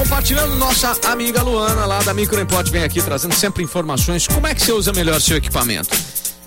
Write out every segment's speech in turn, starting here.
Compartilhando nossa amiga Luana lá da Microimport vem aqui trazendo sempre informações. Como é que você usa melhor seu equipamento?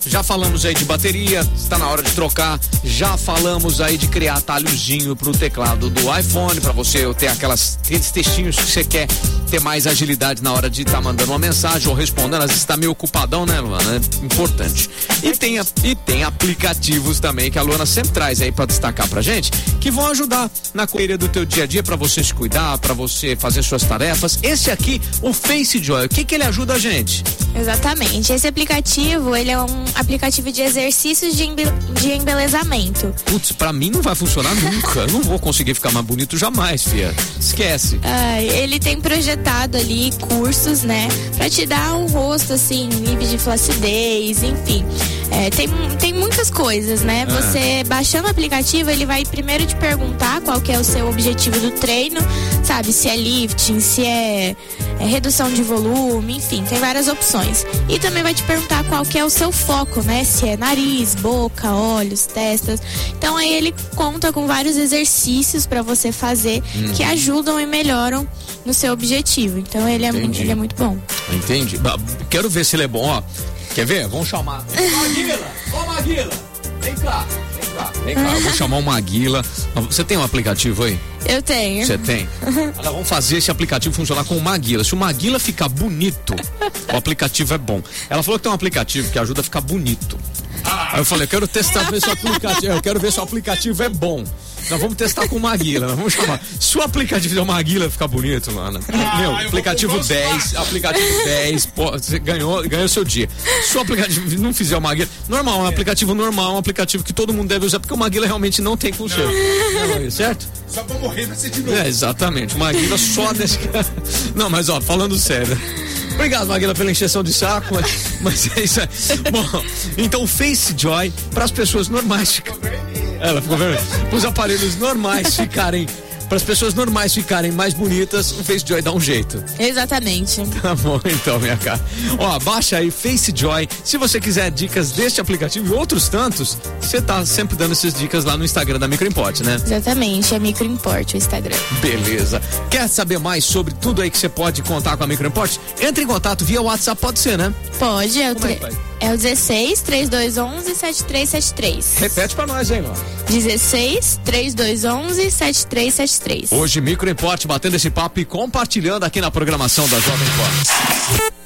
Já falamos aí de bateria, está na hora de trocar. Já falamos aí de criar talhozinho pro teclado do iPhone, para você ter aquelas, aqueles textinhos que você quer ter mais agilidade na hora de estar tá mandando uma mensagem ou respondendo. Às vezes está meio ocupadão, né, Luana? É importante. E tem, e tem aplicativos também que a Luana sempre traz aí para destacar pra gente, que vão ajudar na correria do teu dia a dia para você se cuidar, para você fazer suas tarefas. Esse aqui, o Face Joy, o que que ele ajuda a gente? Exatamente. Esse aplicativo, ele é um aplicativo de exercícios de, de embelezamento. Putz, pra mim não vai funcionar nunca. Eu não vou conseguir ficar mais bonito jamais, fia. Esquece. Ah, ele tem projetado ali cursos, né? Pra te dar um rosto, assim, livre de flacidez, enfim. É, tem, tem muitas coisas, né? Ah. Você baixando o aplicativo, ele vai primeiro te perguntar qual que é o seu objetivo do treino, sabe? Se é lifting, se é, é redução de volume, enfim, tem várias opções. E também vai te perguntar qual que é o seu foco, né? Se é nariz, boca, olhos, testas. Então aí ele conta com vários exercícios para você fazer hum. que ajudam e melhoram no seu objetivo. Então ele é, ele é muito bom. Entendi. Quero ver se ele é bom, ó. Quer ver? Vamos chamar. Maguila! Ô Maguila! Vem cá, cá, vem cá. Eu vou chamar o Maguila. Você tem um aplicativo aí? Eu tenho. Você tem? Olha, vamos fazer esse aplicativo funcionar com o Maguila. Se o Maguila ficar bonito, o aplicativo é bom. Ela falou que tem um aplicativo que ajuda a ficar bonito. Aí eu falei, eu quero testar ver se o aplicativo, eu quero ver se o aplicativo é bom. Nós vamos testar com Maguila, nós vamos chamar. Se o aplicativo da Maguila ficar bonito, mano. Ah, meu, aplicativo 10, aplicativo 10, pô, você ganhou, ganhou seu dia. Se o aplicativo não fizer o Maguila, normal, um aplicativo normal, um aplicativo que todo mundo deve usar, porque o Maguila realmente não tem. Não, certo? Só pra morrer vai ser de novo. É, exatamente. O Maguila só desse Não, mas ó, falando sério. Obrigado, Maguila, pela encheção de saco, mas, mas é isso aí. Bom, então Face Joy para as pessoas normais. Ela ficou vermelha. Os aparelhos normais ficarem para as pessoas normais ficarem mais bonitas, o Face Joy dá um jeito. Exatamente. Tá bom, então, minha cara. Ó, baixa aí Face Joy. Se você quiser dicas deste aplicativo e outros tantos, você tá sempre dando essas dicas lá no Instagram da Microimport, né? Exatamente, é Microimport o Instagram. Beleza. Quer saber mais sobre tudo aí que você pode contar com a Microimport? Entre em contato via WhatsApp, pode ser, né? Pode, é o, tre... é, é o 16 3211 7373. Repete pra nós, hein, mano. 16 3211 7373. Hoje, Micro Import batendo esse papo e compartilhando aqui na programação da Jovem Pan.